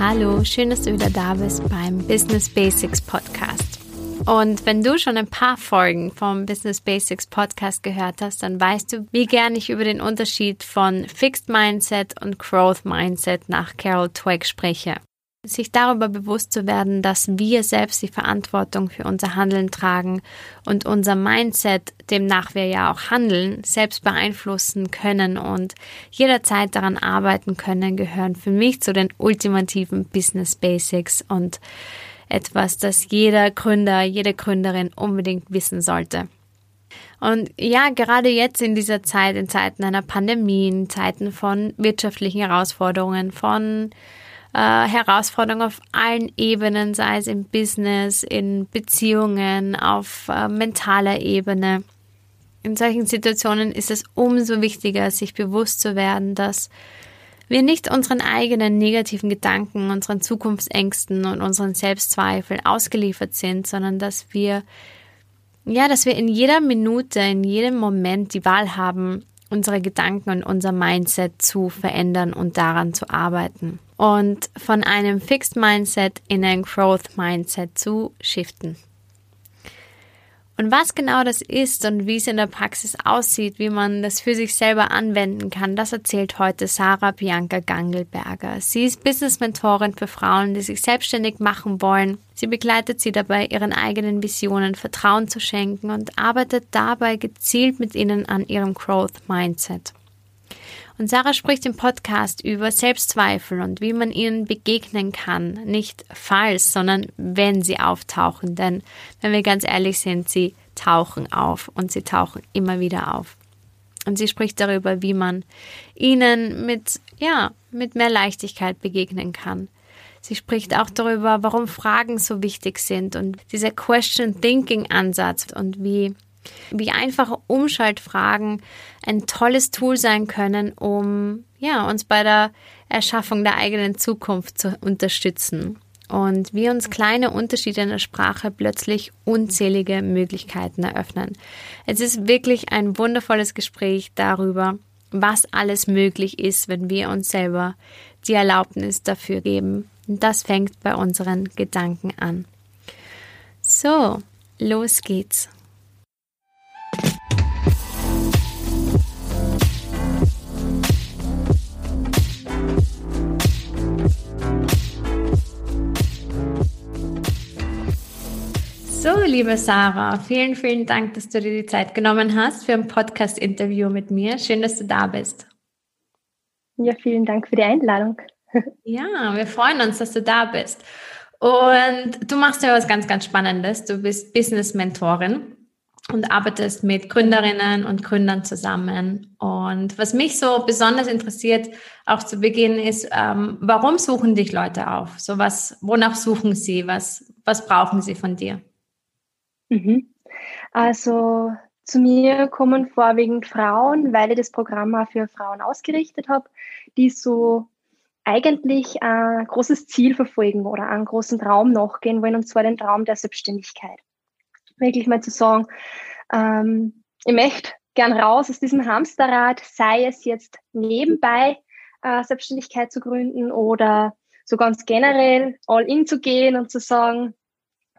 Hallo, schön, dass du wieder da bist beim Business Basics Podcast. Und wenn du schon ein paar Folgen vom Business Basics Podcast gehört hast, dann weißt du, wie gern ich über den Unterschied von Fixed Mindset und Growth Mindset nach Carol Twig spreche sich darüber bewusst zu werden, dass wir selbst die Verantwortung für unser Handeln tragen und unser Mindset, demnach wir ja auch handeln, selbst beeinflussen können und jederzeit daran arbeiten können, gehören für mich zu den ultimativen Business Basics und etwas, das jeder Gründer, jede Gründerin unbedingt wissen sollte. Und ja, gerade jetzt in dieser Zeit, in Zeiten einer Pandemie, in Zeiten von wirtschaftlichen Herausforderungen, von äh, Herausforderungen auf allen Ebenen, sei es im Business, in Beziehungen, auf äh, mentaler Ebene. In solchen Situationen ist es umso wichtiger, sich bewusst zu werden, dass wir nicht unseren eigenen negativen Gedanken, unseren Zukunftsängsten und unseren Selbstzweifeln ausgeliefert sind, sondern dass wir, ja, dass wir in jeder Minute, in jedem Moment die Wahl haben, unsere Gedanken und unser Mindset zu verändern und daran zu arbeiten und von einem Fixed Mindset in ein Growth Mindset zu shiften. Und was genau das ist und wie es in der Praxis aussieht, wie man das für sich selber anwenden kann, das erzählt heute Sarah Bianca Gangelberger. Sie ist Business-Mentorin für Frauen, die sich selbstständig machen wollen. Sie begleitet sie dabei, ihren eigenen Visionen Vertrauen zu schenken und arbeitet dabei gezielt mit ihnen an ihrem Growth Mindset. Und Sarah spricht im Podcast über Selbstzweifel und wie man ihnen begegnen kann. Nicht falls, sondern wenn sie auftauchen. Denn wenn wir ganz ehrlich sind, sie tauchen auf und sie tauchen immer wieder auf. Und sie spricht darüber, wie man ihnen mit, ja, mit mehr Leichtigkeit begegnen kann. Sie spricht auch darüber, warum Fragen so wichtig sind und dieser Question Thinking Ansatz und wie wie einfache Umschaltfragen ein tolles Tool sein können, um ja, uns bei der Erschaffung der eigenen Zukunft zu unterstützen. Und wie uns kleine Unterschiede in der Sprache plötzlich unzählige Möglichkeiten eröffnen. Es ist wirklich ein wundervolles Gespräch darüber, was alles möglich ist, wenn wir uns selber die Erlaubnis dafür geben. Und das fängt bei unseren Gedanken an. So, los geht's. So, liebe Sarah, vielen, vielen Dank, dass du dir die Zeit genommen hast für ein Podcast-Interview mit mir. Schön, dass du da bist. Ja, vielen Dank für die Einladung. Ja, wir freuen uns, dass du da bist. Und du machst ja was ganz, ganz Spannendes. Du bist Business-Mentorin und arbeitest mit Gründerinnen und Gründern zusammen. Und was mich so besonders interessiert, auch zu Beginn, ist, ähm, warum suchen dich Leute auf? So was, wonach suchen sie? Was, was brauchen sie von dir? Mhm. Also zu mir kommen vorwiegend Frauen, weil ich das Programm auch für Frauen ausgerichtet habe, die so eigentlich ein großes Ziel verfolgen oder einen großen Traum nachgehen wollen, und zwar den Traum der Selbstständigkeit. Wirklich mal zu sagen, ähm, ich möchte gern raus aus diesem Hamsterrad, sei es jetzt nebenbei äh, Selbstständigkeit zu gründen oder so ganz generell all in zu gehen und zu sagen,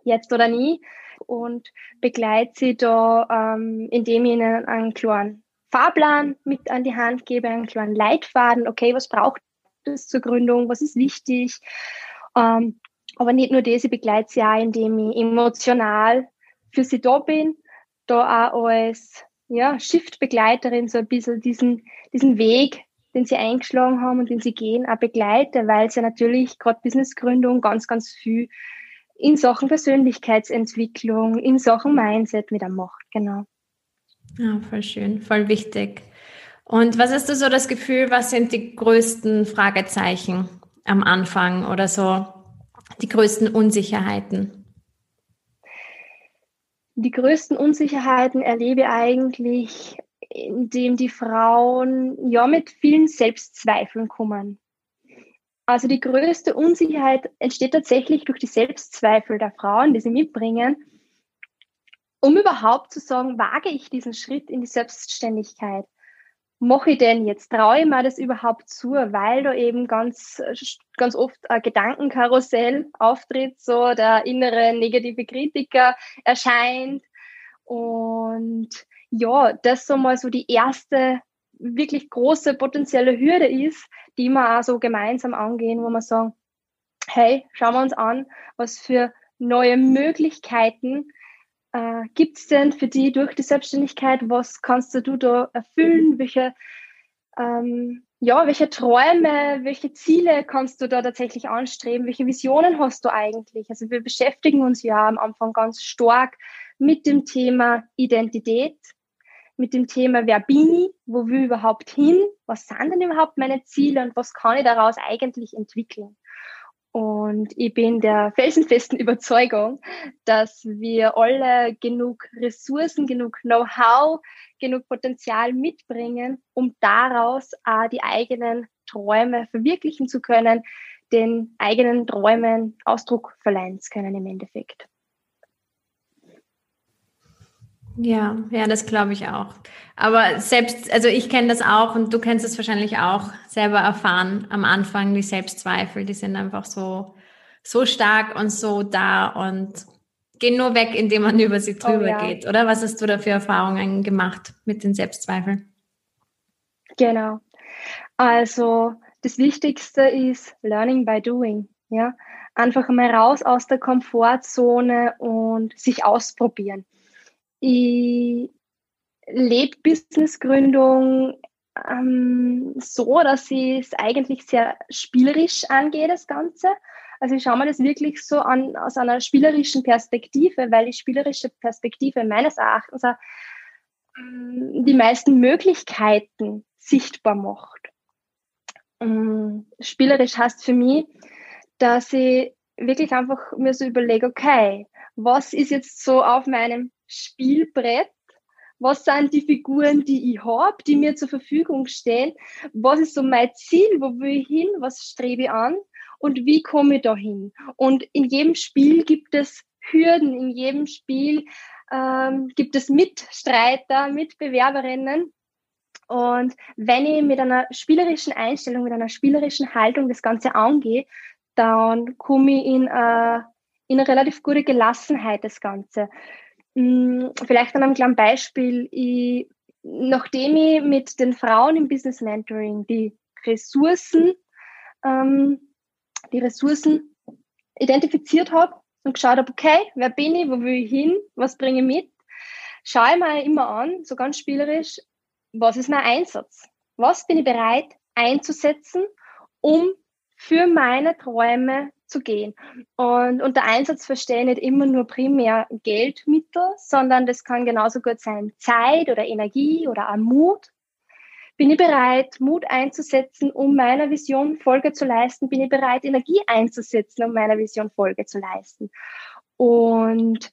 jetzt oder nie und begleite sie da, ähm, indem ich ihnen einen kleinen Fahrplan mit an die Hand gebe, einen kleinen Leitfaden, okay, was braucht es zur Gründung, was ist wichtig. Ähm, aber nicht nur das, ich begleite sie auch, indem ich emotional für sie da bin, da auch als ja, Shift-Begleiterin so ein bisschen diesen, diesen Weg, den sie eingeschlagen haben und den sie gehen, auch begleite, weil sie natürlich gerade Businessgründung ganz, ganz viel in Sachen Persönlichkeitsentwicklung, in Sachen Mindset wieder macht, genau. Ja, voll schön, voll wichtig. Und was hast du so das Gefühl, was sind die größten Fragezeichen am Anfang oder so die größten Unsicherheiten? Die größten Unsicherheiten erlebe ich eigentlich, indem die Frauen ja mit vielen Selbstzweifeln kommen. Also die größte Unsicherheit entsteht tatsächlich durch die Selbstzweifel der Frauen, die sie mitbringen, um überhaupt zu sagen, wage ich diesen Schritt in die Selbstständigkeit? Mache ich denn jetzt? Traue ich mir das überhaupt zu? Weil da eben ganz, ganz oft ein Gedankenkarussell auftritt, so der innere negative Kritiker erscheint. Und ja, das so mal so die erste wirklich große potenzielle Hürde ist, die wir auch so gemeinsam angehen, wo wir sagen, hey, schauen wir uns an, was für neue Möglichkeiten äh, gibt es denn für die durch die Selbstständigkeit? Was kannst du da erfüllen? Welche, ähm, ja, welche Träume, welche Ziele kannst du da tatsächlich anstreben? Welche Visionen hast du eigentlich? Also wir beschäftigen uns ja am Anfang ganz stark mit dem Thema Identität, mit dem Thema Wer bin ich, wo will ich überhaupt hin, was sind denn überhaupt meine Ziele und was kann ich daraus eigentlich entwickeln. Und ich bin der felsenfesten Überzeugung, dass wir alle genug Ressourcen, genug Know-how, genug Potenzial mitbringen, um daraus auch die eigenen Träume verwirklichen zu können, den eigenen Träumen Ausdruck verleihen zu können im Endeffekt. Ja, ja, das glaube ich auch. Aber selbst, also ich kenne das auch und du kennst es wahrscheinlich auch selber erfahren am Anfang, die Selbstzweifel, die sind einfach so, so stark und so da und gehen nur weg, indem man über sie drüber oh, ja. geht, oder? Was hast du da für Erfahrungen gemacht mit den Selbstzweifeln? Genau. Also das Wichtigste ist Learning by Doing. Ja, einfach mal raus aus der Komfortzone und sich ausprobieren. Ich lebe Businessgründung ähm, so, dass ich es eigentlich sehr spielerisch angehe, das Ganze. Also ich schaue mir das wirklich so an aus einer spielerischen Perspektive, weil die spielerische Perspektive meines Erachtens ähm, die meisten Möglichkeiten sichtbar macht. Ähm, spielerisch heißt für mich, dass ich wirklich einfach mir so überlege, okay, was ist jetzt so auf meinem Spielbrett. Was sind die Figuren, die ich habe, die mir zur Verfügung stehen? Was ist so mein Ziel? Wo will ich hin? Was strebe ich an? Und wie komme ich da hin? Und in jedem Spiel gibt es Hürden, in jedem Spiel ähm, gibt es Mitstreiter, Mitbewerberinnen. Und wenn ich mit einer spielerischen Einstellung, mit einer spielerischen Haltung das Ganze angehe, dann komme ich in, äh, in eine relativ gute Gelassenheit das Ganze. Hm, vielleicht an einem kleinen Beispiel. Ich, nachdem ich mit den Frauen im Business Mentoring die Ressourcen, ähm, die Ressourcen identifiziert habe und geschaut habe, okay, wer bin ich, wo will ich hin, was bringe ich mit, schaue ich mir immer an, so ganz spielerisch, was ist mein Einsatz? Was bin ich bereit einzusetzen, um für meine Träume zu gehen. Und unter Einsatz verstehe ich nicht immer nur primär Geldmittel, sondern das kann genauso gut sein Zeit oder Energie oder auch Mut. Bin ich bereit, Mut einzusetzen, um meiner Vision Folge zu leisten? Bin ich bereit, Energie einzusetzen, um meiner Vision Folge zu leisten? Und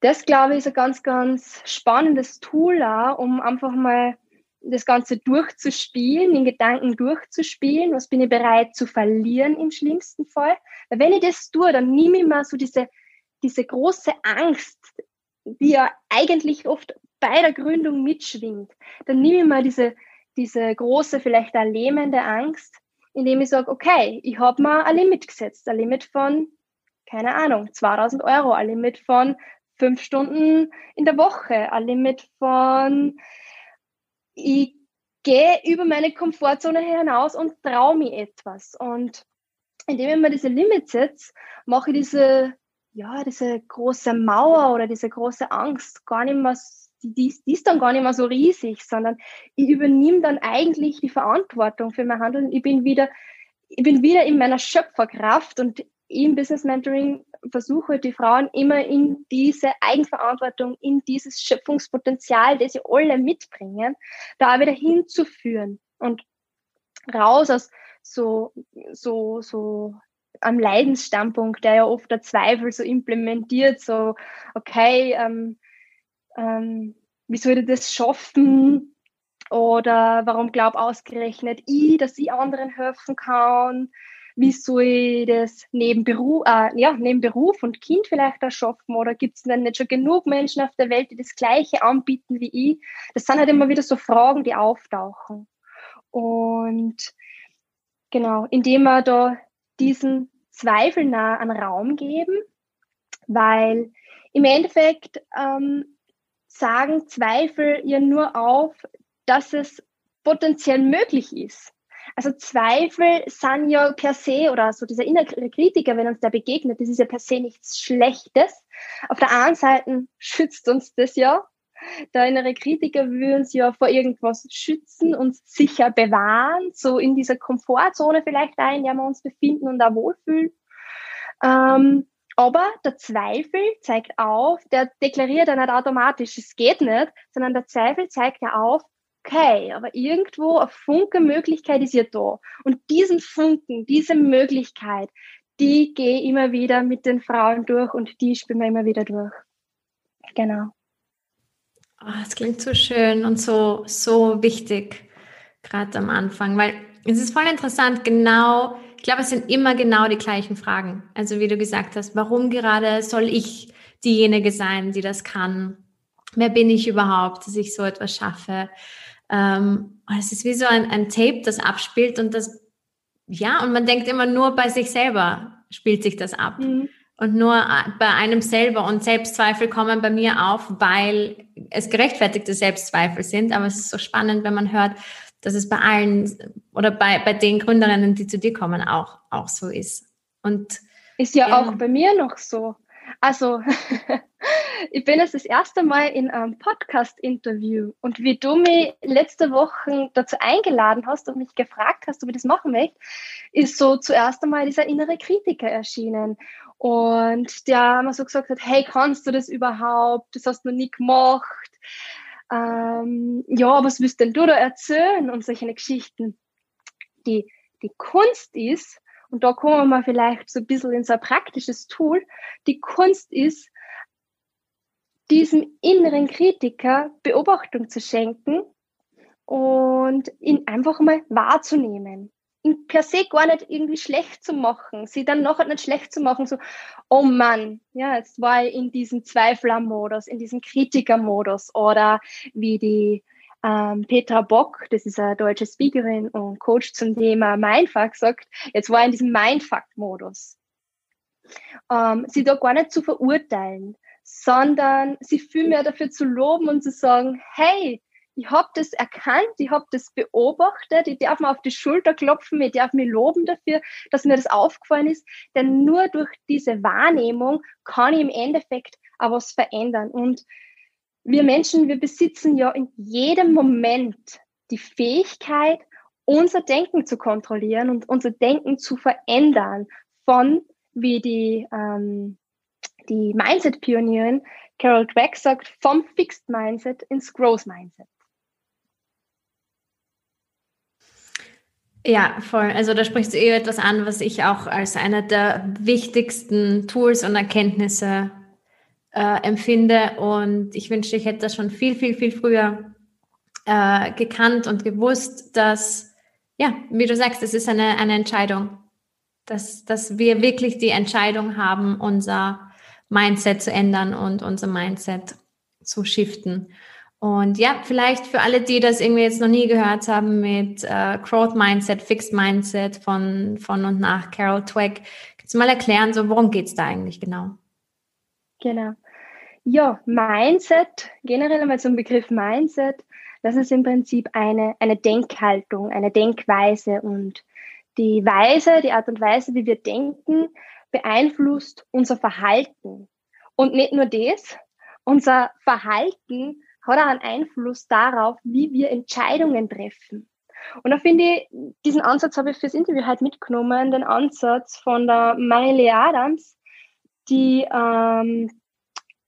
das, glaube ich, ist ein ganz, ganz spannendes Tool, auch, um einfach mal das Ganze durchzuspielen, in Gedanken durchzuspielen, was bin ich bereit zu verlieren im schlimmsten Fall. Weil wenn ich das tue, dann nehme ich mal so diese, diese große Angst, die ja eigentlich oft bei der Gründung mitschwingt, dann nehme ich mal diese, diese große, vielleicht auch lähmende Angst, indem ich sage, okay, ich habe mal ein Limit gesetzt, ein Limit von, keine Ahnung, 2000 Euro, ein Limit von fünf Stunden in der Woche, ein Limit von ich gehe über meine Komfortzone hinaus und traue mir etwas. Und indem ich mir diese Limits setze, mache ich diese, ja, diese große Mauer oder diese große Angst gar nicht mehr, die, die ist dann gar nicht mehr so riesig, sondern ich übernehme dann eigentlich die Verantwortung für mein Handeln. Ich bin wieder, ich bin wieder in meiner Schöpferkraft und im Business Mentoring versuche die Frauen immer in diese Eigenverantwortung, in dieses Schöpfungspotenzial, das sie alle mitbringen, da wieder hinzuführen und raus aus so, so, so am Leidensstandpunkt, der ja oft der Zweifel so implementiert, so, okay, ähm, ähm, wie soll ich das schaffen? Oder warum glaub ausgerechnet ich, dass ich anderen helfen kann? Wie soll ich das neben Beruf, äh, ja, neben Beruf und Kind vielleicht auch schaffen? Oder gibt es denn nicht schon genug Menschen auf der Welt, die das Gleiche anbieten wie ich? Das sind halt immer wieder so Fragen, die auftauchen. Und genau, indem wir da diesen Zweifeln einen Raum geben, weil im Endeffekt ähm, sagen Zweifel ja nur auf, dass es potenziell möglich ist. Also Zweifel sind ja per se oder so dieser innere Kritiker, wenn uns der begegnet, das ist ja per se nichts Schlechtes. Auf der einen Seite schützt uns das ja. Der innere Kritiker will uns ja vor irgendwas schützen, uns sicher bewahren, so in dieser Komfortzone vielleicht ein, in der wir uns befinden und da wohlfühlen. Ähm, aber der Zweifel zeigt auf, der deklariert ja nicht automatisch, es geht nicht, sondern der Zweifel zeigt ja auf, okay, aber irgendwo eine Funke-Möglichkeit ist ja da. Und diesen Funken, diese Möglichkeit, die gehe immer wieder mit den Frauen durch und die spielen wir immer wieder durch. Genau. Oh, das klingt so schön und so, so wichtig, gerade am Anfang, weil es ist voll interessant, genau, ich glaube, es sind immer genau die gleichen Fragen. Also wie du gesagt hast, warum gerade soll ich diejenige sein, die das kann? Wer bin ich überhaupt, dass ich so etwas schaffe? Ähm, es ist wie so ein, ein Tape, das abspielt und das, ja, und man denkt immer nur bei sich selber spielt sich das ab. Mhm. Und nur äh, bei einem selber und Selbstzweifel kommen bei mir auf, weil es gerechtfertigte Selbstzweifel sind. Aber es ist so spannend, wenn man hört, dass es bei allen oder bei, bei den Gründerinnen, die zu dir kommen, auch, auch so ist. Und ist ja, ja. auch bei mir noch so. Also, ich bin jetzt das erste Mal in einem Podcast-Interview und wie du mich letzte Woche dazu eingeladen hast und mich gefragt hast, ob ich das machen möchte, ist so zuerst einmal dieser innere Kritiker erschienen. Und der mir so gesagt hat, hey, kannst du das überhaupt? Das hast du noch nie gemacht ähm, ja, was willst denn du da erzählen und solche Geschichten. Die, die Kunst ist, und da kommen wir vielleicht so ein bisschen in so ein praktisches Tool, die Kunst ist, diesem inneren Kritiker Beobachtung zu schenken und ihn einfach mal wahrzunehmen. Ihn per se gar nicht irgendwie schlecht zu machen, sie dann noch nicht schlecht zu machen, so, oh Mann, ja, jetzt war ich in diesem Zweifler-Modus, in diesem Kritiker-Modus. Oder wie die ähm, Petra Bock, das ist eine deutsche Speakerin und Coach zum Thema Mindfuck, sagt, jetzt war ich in diesem Mindfuck-Modus. Ähm, sie da gar nicht zu verurteilen, sondern sie vielmehr dafür zu loben und zu sagen, hey, ich habe das erkannt, ich habe das beobachtet, ich darf mir auf die Schulter klopfen, ich darf mich loben dafür, dass mir das aufgefallen ist, denn nur durch diese Wahrnehmung kann ich im Endeffekt auch was verändern. Und wir Menschen, wir besitzen ja in jedem Moment die Fähigkeit, unser Denken zu kontrollieren und unser Denken zu verändern von, wie die, ähm, die Mindset-Pionierin Carol Dweck sagt, vom Fixed Mindset ins Growth Mindset. Ja, voll. Also da sprichst du eh etwas an, was ich auch als einer der wichtigsten Tools und Erkenntnisse äh, empfinde. Und ich wünschte, ich hätte das schon viel, viel, viel früher äh, gekannt und gewusst, dass, ja, wie du sagst, es ist eine, eine Entscheidung. Dass, dass wir wirklich die Entscheidung haben, unser Mindset zu ändern und unser Mindset zu shiften. Und ja, vielleicht für alle, die das irgendwie jetzt noch nie gehört haben mit äh, Growth Mindset, Fixed Mindset von, von und nach Carol Twig, kannst du mal erklären, so worum geht's da eigentlich genau? Genau. Ja, Mindset, generell einmal zum Begriff Mindset, das ist im Prinzip eine, eine Denkhaltung, eine Denkweise und die Weise, die Art und Weise, wie wir denken, beeinflusst unser Verhalten. Und nicht nur das, unser Verhalten hat auch einen Einfluss darauf, wie wir Entscheidungen treffen. Und da finde ich, diesen Ansatz habe ich fürs Interview halt mitgenommen, den Ansatz von der Marilyn Adams, die ähm,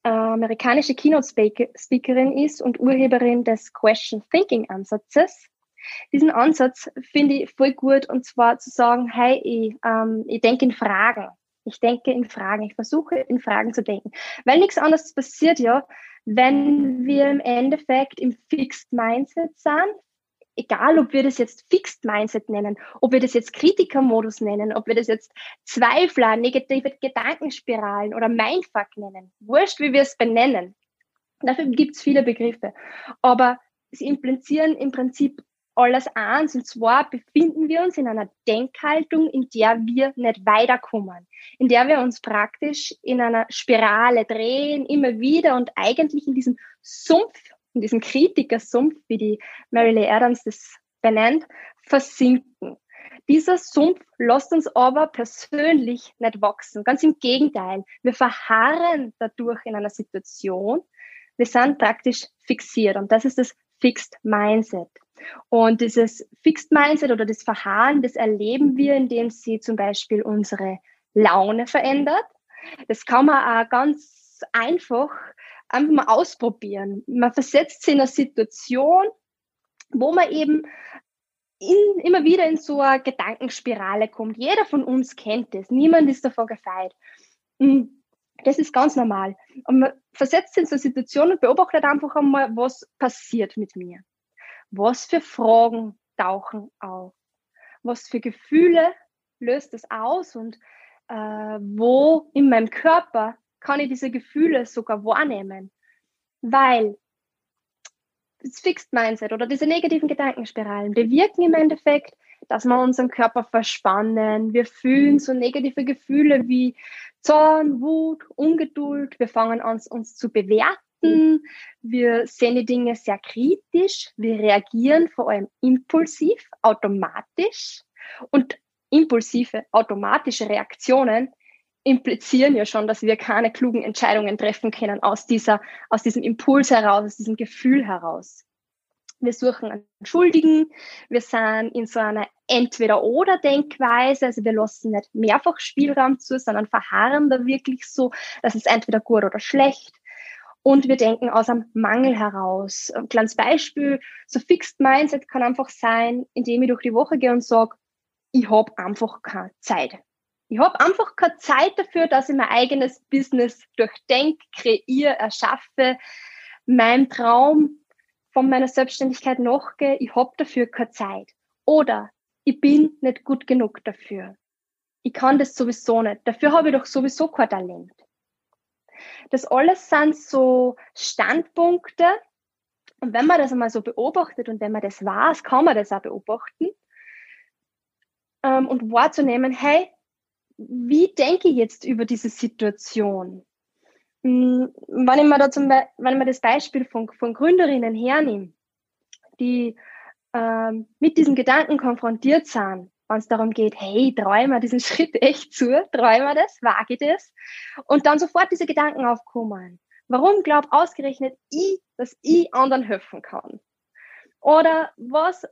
äh, amerikanische Keynote-Speakerin ist und Urheberin des Question Thinking Ansatzes. Diesen Ansatz finde ich voll gut und zwar zu sagen, hey, ich, ähm, ich denke in Fragen. Ich denke in Fragen. Ich versuche in Fragen zu denken. Weil nichts anderes passiert ja, wenn wir im Endeffekt im Fixed Mindset sind, egal ob wir das jetzt Fixed Mindset nennen, ob wir das jetzt Kritikermodus nennen, ob wir das jetzt Zweifler, negative Gedankenspiralen oder Mindfuck nennen, wurscht, wie wir es benennen. Dafür gibt es viele Begriffe. Aber sie implizieren im Prinzip alles eins. Und zwar befinden wir uns in einer Denkhaltung, in der wir nicht weiterkommen, in der wir uns praktisch in einer Spirale drehen, immer wieder und eigentlich in diesem Sumpf, in diesem Kritikersumpf, wie die Mary Lee Adams das benennt, versinken. Dieser Sumpf lässt uns aber persönlich nicht wachsen. Ganz im Gegenteil. Wir verharren dadurch in einer Situation. Wir sind praktisch fixiert. Und das ist das Fixed Mindset. Und dieses Fixed Mindset oder das Verharren, das erleben wir, indem sie zum Beispiel unsere Laune verändert. Das kann man auch ganz einfach einfach mal ausprobieren. Man versetzt sich in eine Situation, wo man eben in, immer wieder in so eine Gedankenspirale kommt. Jeder von uns kennt das. Niemand ist davon gefeit. Das ist ganz normal. Und man versetzt sich in so eine Situation und beobachtet einfach einmal, was passiert mit mir. Was für Fragen tauchen auf? Was für Gefühle löst das aus? Und äh, wo in meinem Körper kann ich diese Gefühle sogar wahrnehmen? Weil das Fixed Mindset oder diese negativen Gedankenspiralen bewirken im Endeffekt, dass wir unseren Körper verspannen. Wir fühlen so negative Gefühle wie Zorn, Wut, Ungeduld. Wir fangen an, uns zu bewerten. Wir sehen die Dinge sehr kritisch. Wir reagieren vor allem impulsiv, automatisch. Und impulsive, automatische Reaktionen implizieren ja schon, dass wir keine klugen Entscheidungen treffen können aus dieser, aus diesem Impuls heraus, aus diesem Gefühl heraus. Wir suchen einen Schuldigen, wir sind in so einer Entweder-Oder-Denkweise, also wir lassen nicht mehrfach Spielraum zu, sondern verharren da wirklich so, dass es entweder gut oder schlecht. Und wir denken aus einem Mangel heraus. Ein kleines Beispiel, so Fixed Mindset kann einfach sein, indem ich durch die Woche gehe und sage, ich habe einfach keine Zeit. Ich habe einfach keine Zeit dafür, dass ich mein eigenes Business durchdenke, kreiere, erschaffe, meinem Traum von meiner Selbstständigkeit nachgehe. Ich habe dafür keine Zeit. Oder ich bin nicht gut genug dafür. Ich kann das sowieso nicht. Dafür habe ich doch sowieso kein Talent. Das alles sind so Standpunkte. Und wenn man das einmal so beobachtet und wenn man das weiß, kann man das auch beobachten ähm, und wahrzunehmen, hey, wie denke ich jetzt über diese Situation? Hm, wenn ich mir, da zum Be wenn ich mir das Beispiel von, von Gründerinnen hernehme, die ähm, mit diesen Gedanken konfrontiert sind, wenn es darum geht, hey, träume diesen Schritt echt zu, träume das, wage das, und dann sofort diese Gedanken aufkommen. Warum glaubt ausgerechnet ich, dass ich anderen helfen kann? Oder was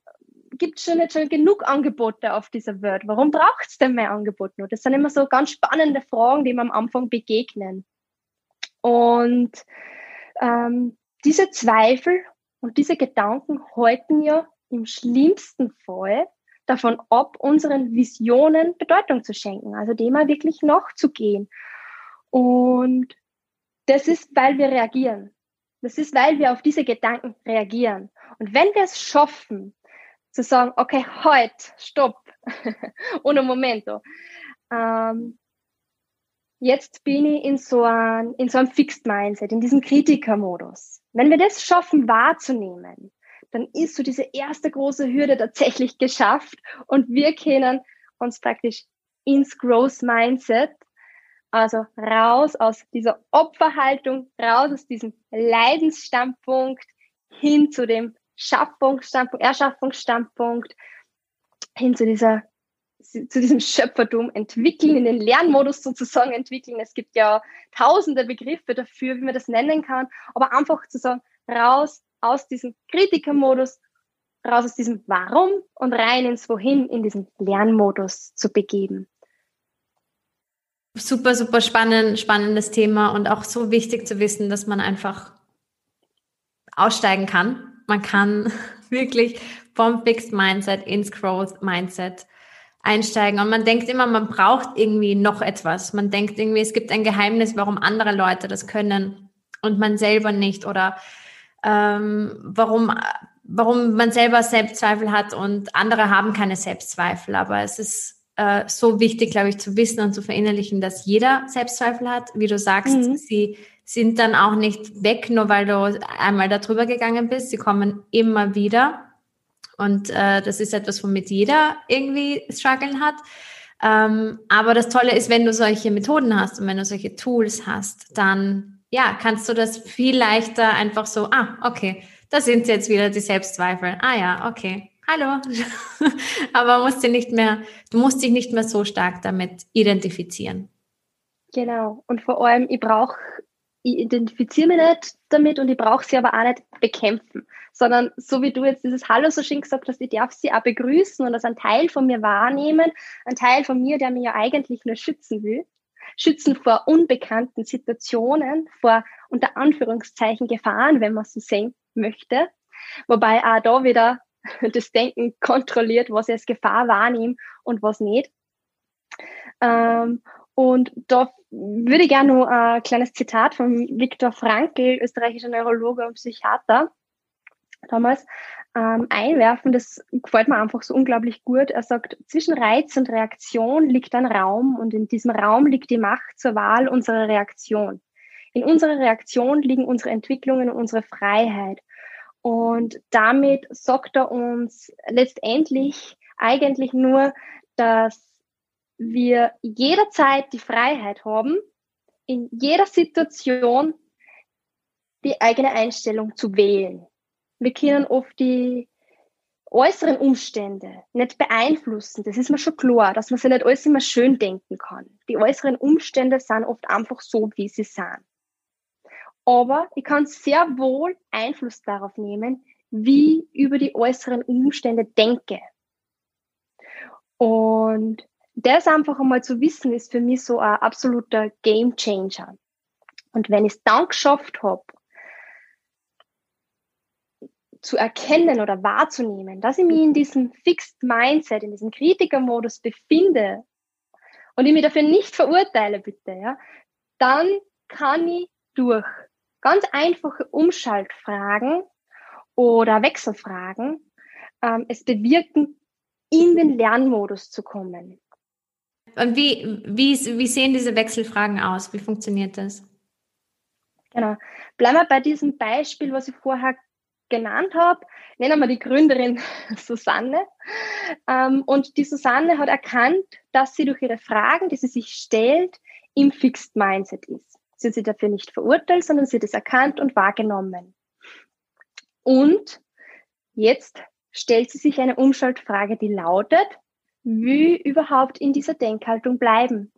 gibt es schon nicht schon genug Angebote auf dieser Welt? Warum braucht es denn mehr Angebote nur? Das sind immer so ganz spannende Fragen, die mir am Anfang begegnen. Und ähm, diese Zweifel und diese Gedanken halten ja im schlimmsten Fall davon ab, unseren Visionen Bedeutung zu schenken, also dem mal wirklich nachzugehen. Und das ist, weil wir reagieren. Das ist, weil wir auf diese Gedanken reagieren. Und wenn wir es schaffen, zu sagen, okay, heute, stopp, ohne Momento. Ähm, jetzt bin ich in so, ein, in so einem Fixed Mindset, in diesem Kritikermodus. Wenn wir das schaffen wahrzunehmen, dann ist so diese erste große Hürde tatsächlich geschafft und wir können uns praktisch ins Growth Mindset, also raus aus dieser Opferhaltung, raus aus diesem Leidensstandpunkt hin zu dem Schaffungsstandpunkt, Erschaffungsstandpunkt hin zu dieser zu diesem Schöpfertum entwickeln, in den Lernmodus sozusagen entwickeln. Es gibt ja tausende Begriffe dafür, wie man das nennen kann, aber einfach zu sagen, raus aus diesem Kritikermodus, raus aus diesem Warum und rein ins Wohin, in diesen Lernmodus zu begeben. Super, super spannend, spannendes Thema und auch so wichtig zu wissen, dass man einfach aussteigen kann man kann wirklich vom Fixed Mindset ins Growth Mindset einsteigen. Und man denkt immer, man braucht irgendwie noch etwas. Man denkt irgendwie, es gibt ein Geheimnis, warum andere Leute das können und man selber nicht. Oder ähm, warum, warum man selber Selbstzweifel hat und andere haben keine Selbstzweifel. Aber es ist äh, so wichtig, glaube ich, zu wissen und zu verinnerlichen, dass jeder Selbstzweifel hat. Wie du sagst, mhm. sie sind dann auch nicht weg, nur weil du einmal darüber gegangen bist. Sie kommen immer wieder. Und äh, das ist etwas, womit jeder irgendwie strugglen hat. Ähm, aber das Tolle ist, wenn du solche Methoden hast und wenn du solche Tools hast, dann ja, kannst du das viel leichter einfach so, ah, okay, da sind jetzt wieder die Selbstzweifel. Ah ja, okay, hallo. aber musst du nicht mehr, du musst dich nicht mehr so stark damit identifizieren. Genau. Und vor allem, ich brauche, ich identifiziere mich nicht damit und ich brauche sie aber auch nicht bekämpfen, sondern so wie du jetzt dieses Hallo so schön gesagt hast, ich darf sie auch begrüßen und als ein Teil von mir wahrnehmen, ein Teil von mir, der mich ja eigentlich nur schützen will schützen vor unbekannten Situationen, vor unter Anführungszeichen Gefahren, wenn man so sehen möchte. Wobei auch da wieder das Denken kontrolliert, was ich als Gefahr wahrnehme und was nicht. Ähm, und da würde ich gerne noch ein kleines Zitat von Viktor Frankl, österreichischer Neurologe und Psychiater, damals ähm, einwerfen. Das gefällt mir einfach so unglaublich gut. Er sagt, zwischen Reiz und Reaktion liegt ein Raum und in diesem Raum liegt die Macht zur Wahl unserer Reaktion. In unserer Reaktion liegen unsere Entwicklungen und unsere Freiheit. Und damit sagt er uns letztendlich eigentlich nur, dass wir jederzeit die Freiheit haben, in jeder Situation die eigene Einstellung zu wählen wir können oft die äußeren Umstände nicht beeinflussen. Das ist mir schon klar, dass man sich nicht alles immer schön denken kann. Die äußeren Umstände sind oft einfach so, wie sie sind. Aber ich kann sehr wohl Einfluss darauf nehmen, wie ich über die äußeren Umstände denke. Und das einfach einmal zu wissen, ist für mich so ein absoluter Game Changer. Und wenn ich es dann geschafft habe, zu erkennen oder wahrzunehmen, dass ich mich in diesem Fixed Mindset, in diesem Kritikermodus befinde und ich mich dafür nicht verurteile, bitte, ja, dann kann ich durch ganz einfache Umschaltfragen oder Wechselfragen ähm, es bewirken, in den Lernmodus zu kommen. Und wie, wie, wie sehen diese Wechselfragen aus? Wie funktioniert das? Genau. Bleiben wir bei diesem Beispiel, was ich vorher genannt habe, nennen wir die Gründerin Susanne. Ähm, und die Susanne hat erkannt, dass sie durch ihre Fragen, die sie sich stellt, im Fixed Mindset ist. Sie hat sich dafür nicht verurteilt, sondern sie hat es erkannt und wahrgenommen. Und jetzt stellt sie sich eine Umschaltfrage, die lautet, wie überhaupt in dieser Denkhaltung bleiben?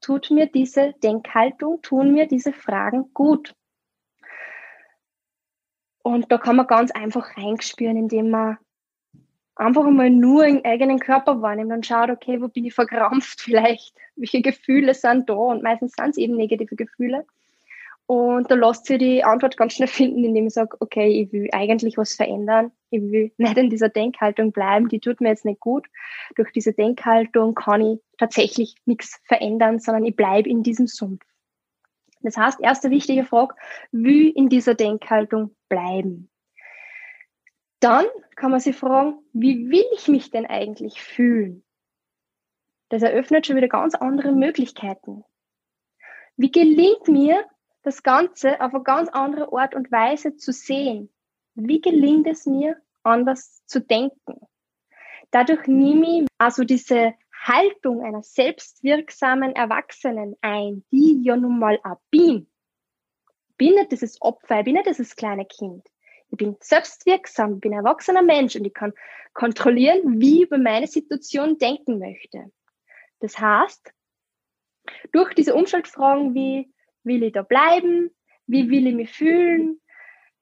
Tut mir diese Denkhaltung, tun mir diese Fragen gut? Und da kann man ganz einfach reinspüren, indem man einfach einmal nur im eigenen Körper wahrnimmt und schaut, okay, wo bin ich verkrampft vielleicht? Welche Gefühle sind da? Und meistens sind es eben negative Gefühle. Und da lässt sich die Antwort ganz schnell finden, indem ich sage, okay, ich will eigentlich was verändern. Ich will nicht in dieser Denkhaltung bleiben, die tut mir jetzt nicht gut. Durch diese Denkhaltung kann ich tatsächlich nichts verändern, sondern ich bleibe in diesem Sumpf. Das heißt, erste wichtige Frage, wie in dieser Denkhaltung bleiben? Dann kann man sich fragen, wie will ich mich denn eigentlich fühlen? Das eröffnet schon wieder ganz andere Möglichkeiten. Wie gelingt mir, das Ganze auf eine ganz andere Art und Weise zu sehen? Wie gelingt es mir, anders zu denken? Dadurch nehme ich also diese Haltung einer selbstwirksamen Erwachsenen ein, die ja nun mal auch bin. Ich bin nicht dieses Opfer, ich bin nicht dieses kleine Kind. Ich bin selbstwirksam, ich bin ein erwachsener Mensch und ich kann kontrollieren, wie ich über meine Situation denken möchte. Das heißt, durch diese Umschaltfragen wie will ich da bleiben, wie will ich mich fühlen,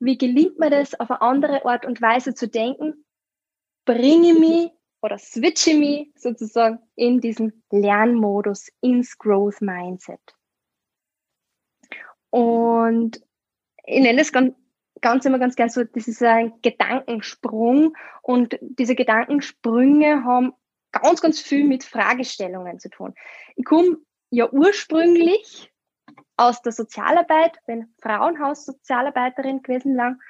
wie gelingt mir das, auf eine andere Art und Weise zu denken, bringe ich mich oder switche mich sozusagen in diesen Lernmodus, ins Growth Mindset. Und ich nenne das ganz ganz immer ganz gern so, das ist ein Gedankensprung. Und diese Gedankensprünge haben ganz, ganz viel mit Fragestellungen zu tun. Ich komme ja ursprünglich aus der Sozialarbeit, bin Frauenhaus-Sozialarbeiterin gewesen lang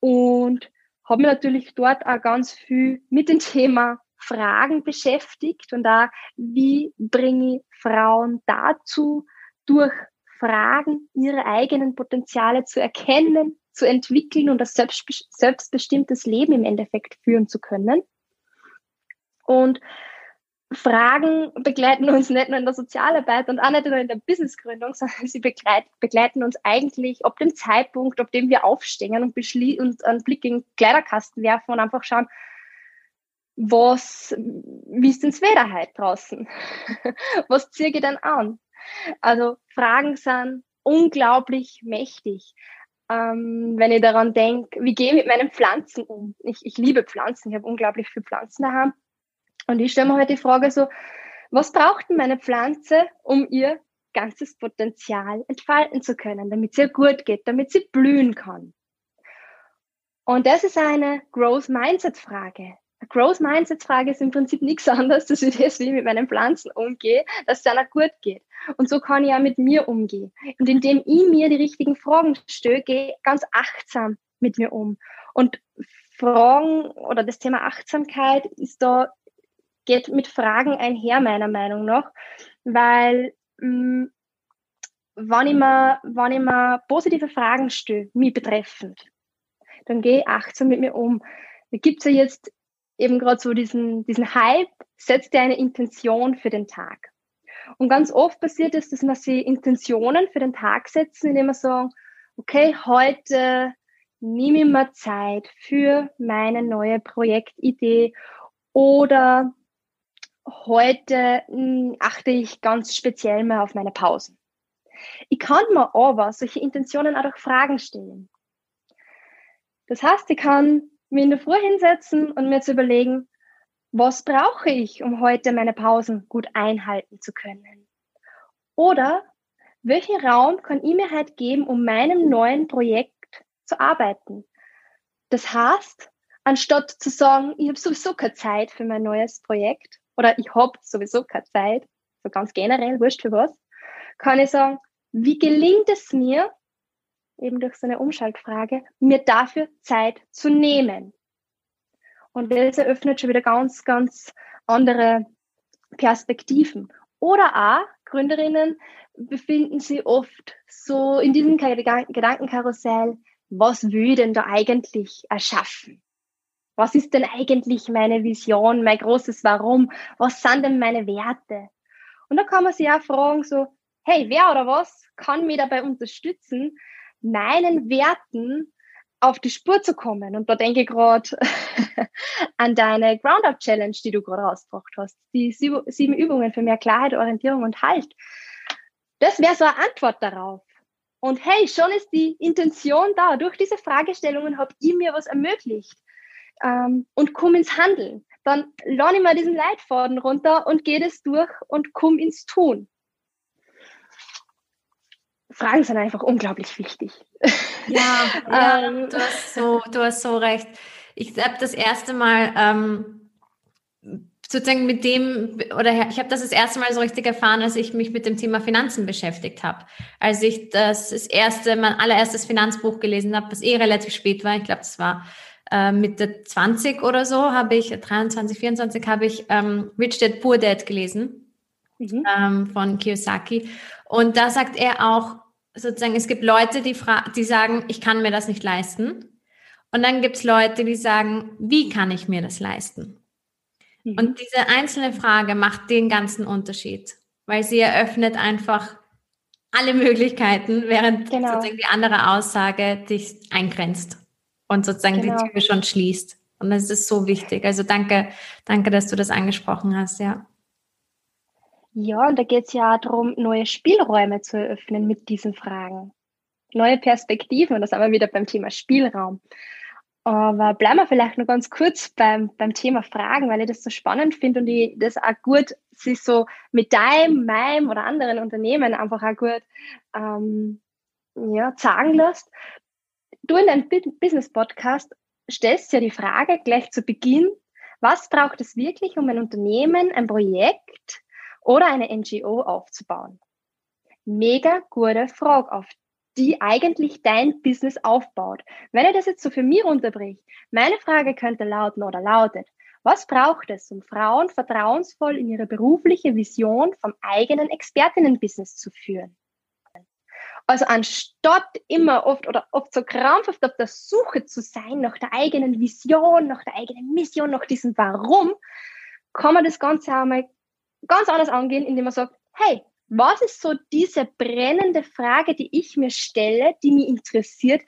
und habe mich natürlich dort auch ganz viel mit dem Thema Fragen beschäftigt und da, wie bringe ich Frauen dazu, durch Fragen ihre eigenen Potenziale zu erkennen, zu entwickeln und das selbstbestimmtes Leben im Endeffekt führen zu können. Und Fragen begleiten uns nicht nur in der Sozialarbeit und auch nicht nur in der Businessgründung, sondern sie begleiten uns eigentlich ab dem Zeitpunkt, ab dem wir aufstehen und, und einen Blick in den Kleiderkasten werfen und einfach schauen, was, wie ist denn das Wetter heute draußen? was ziehe ich denn an? Also Fragen sind unglaublich mächtig. Ähm, wenn ich daran denke, wie gehe ich mit meinen Pflanzen um? Ich, ich liebe Pflanzen, ich habe unglaublich viele Pflanzen daheim. Und ich stelle mir heute halt die Frage so, was braucht denn meine Pflanze, um ihr ganzes Potenzial entfalten zu können, damit sie ihr gut geht, damit sie blühen kann? Und das ist eine Growth Mindset Frage. Eine Growth Mindset Frage ist im Prinzip nichts anderes, dass ich das, wie ich mit meinen Pflanzen umgehe, dass es einer gut geht. Und so kann ich auch mit mir umgehen. Und indem ich mir die richtigen Fragen stelle, gehe ganz achtsam mit mir um. Und Fragen oder das Thema Achtsamkeit ist da geht mit Fragen einher, meiner Meinung nach, weil mh, mm, wenn, ich mir, wenn ich mir positive Fragen stelle, mich betreffend, dann gehe ich achtsam mit mir um. Da gibt es ja jetzt eben gerade so diesen, diesen Hype, setzt dir eine Intention für den Tag. Und ganz oft passiert es, dass man sich Intentionen für den Tag setzen, indem man sagen, okay, heute nehme ich mir Zeit für meine neue Projektidee oder heute mh, hm, achte ich ganz speziell mal auf meine Pausen. Ich kann mir aber solche Intentionen auch durch Fragen stellen. Das heißt, ich kann mir in der Früh hinsetzen und mir zu überlegen, was brauche ich, um heute meine Pausen gut einhalten zu können? Oder welchen Raum kann ich mir halt geben, um meinem neuen Projekt zu arbeiten? Das heißt, anstatt zu sagen, ich habe sowieso keine Zeit für mein neues Projekt, oder ich habe sowieso keine Zeit, so ganz generell, wurscht für was, kann ich sagen, wie gelingt es mir, eben durch so eine Umschaltfrage, mir dafür Zeit zu nehmen? Und das eröffnet schon wieder ganz, ganz andere Perspektiven. Oder auch, Gründerinnen befinden sich oft so in diesem Gedankenkarussell, was will denn da eigentlich erschaffen? Was ist denn eigentlich meine Vision, mein großes Warum? Was sind denn meine Werte? Und da kann man sich auch fragen, so, hey, wer oder was kann mich dabei unterstützen, meinen Werten auf die Spur zu kommen? Und da denke ich gerade an deine Ground-Up Challenge, die du gerade rausgebracht hast. Die sieben Übungen für mehr Klarheit, Orientierung und Halt. Das wäre so eine Antwort darauf. Und hey, schon ist die Intention da. Durch diese Fragestellungen habe ich mir was ermöglicht ähm, und komme ins Handeln. Dann lerne ich mal diesen Leitfaden runter und gehe das durch und komme ins Tun. Fragen sind einfach unglaublich wichtig. Ja, ja ähm, du, hast so, du hast so recht. Ich habe das erste Mal ähm, sozusagen mit dem, oder ich habe das das erste Mal so richtig erfahren, als ich mich mit dem Thema Finanzen beschäftigt habe. Als ich das, das erste, mein allererstes Finanzbuch gelesen habe, was eh relativ spät war, ich glaube, das war äh, Mitte 20 oder so habe ich, 23, 24 habe ich ähm, Rich Dad Poor Dad gelesen mhm. ähm, von Kiyosaki. Und da sagt er auch sozusagen, es gibt Leute, die, die sagen, ich kann mir das nicht leisten. Und dann gibt es Leute, die sagen, wie kann ich mir das leisten? Mhm. Und diese einzelne Frage macht den ganzen Unterschied, weil sie eröffnet einfach alle Möglichkeiten, während genau. sozusagen die andere Aussage dich eingrenzt und sozusagen genau. die Tür schon schließt. Und das ist so wichtig. Also danke, danke, dass du das angesprochen hast, ja. Ja, und da geht es ja darum, neue Spielräume zu eröffnen mit diesen Fragen. Neue Perspektiven, und das wir wieder beim Thema Spielraum. Aber bleiben wir vielleicht noch ganz kurz beim, beim Thema Fragen, weil ich das so spannend finde und ich das auch gut sich so mit deinem, meinem oder anderen Unternehmen einfach auch gut ähm, ja, sagen lässt du in deinem Business-Podcast stellst ja die Frage gleich zu Beginn, was braucht es wirklich, um ein Unternehmen, ein Projekt oder eine NGO aufzubauen? Mega gute Frage, auf die eigentlich dein Business aufbaut. Wenn er das jetzt so für mich unterbricht, meine Frage könnte lauten oder lautet, was braucht es, um Frauen vertrauensvoll in ihre berufliche Vision vom eigenen Expertinnenbusiness zu führen? Also anstatt immer oft oder oft so krampfhaft auf der Suche zu sein nach der eigenen Vision, nach der eigenen Mission, nach diesem Warum, kann man das Ganze einmal ganz anders angehen, indem man sagt, hey, was ist so diese brennende Frage, die ich mir stelle, die mich interessiert,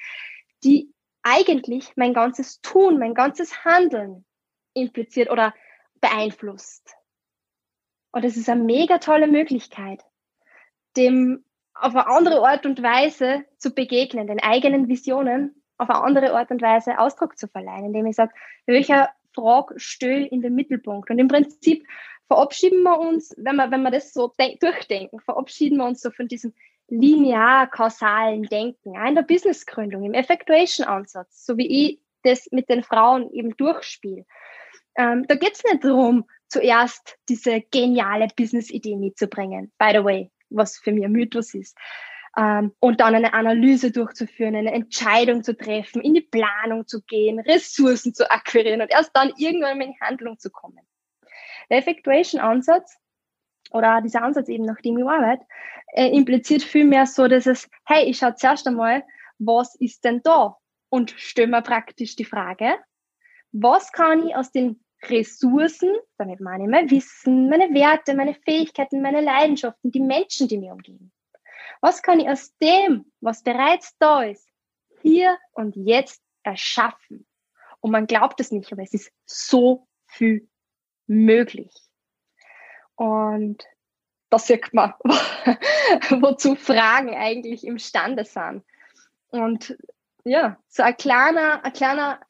die eigentlich mein ganzes Tun, mein ganzes Handeln impliziert oder beeinflusst? Und das ist eine mega tolle Möglichkeit, dem auf eine andere Art und Weise zu begegnen, den eigenen Visionen auf eine andere Art und Weise Ausdruck zu verleihen, indem ich sage, welcher Frage stelle in den Mittelpunkt. Und im Prinzip verabschieden wir uns, wenn wir, wenn wir das so durchdenken, verabschieden wir uns so von diesem linear-kausalen Denken, auch in der Businessgründung, im Effectuation-Ansatz, so wie ich das mit den Frauen eben durchspiele. Ähm, da geht es nicht darum, zuerst diese geniale Business-Idee mitzubringen. By the way, was für mich ein Mythos ist. Ähm, und dann eine Analyse durchzuführen, eine Entscheidung zu treffen, in die Planung zu gehen, Ressourcen zu akquirieren und erst dann irgendwann in Handlung zu kommen. Der Effectuation-Ansatz oder dieser Ansatz eben, nach dem ich arbeite, äh, impliziert vielmehr so, dass es, hey, ich schaue zuerst einmal, was ist denn da? Und stelle mir praktisch die Frage, was kann ich aus den Ressourcen, damit meine ich mein Wissen, meine Werte, meine Fähigkeiten, meine Leidenschaften, die Menschen, die mir umgeben. Was kann ich aus dem, was bereits da ist, hier und jetzt erschaffen? Und man glaubt es nicht, aber es ist so viel möglich. Und da sieht man, wozu Fragen eigentlich imstande sind. Und ja, so ein kleiner, ein kleiner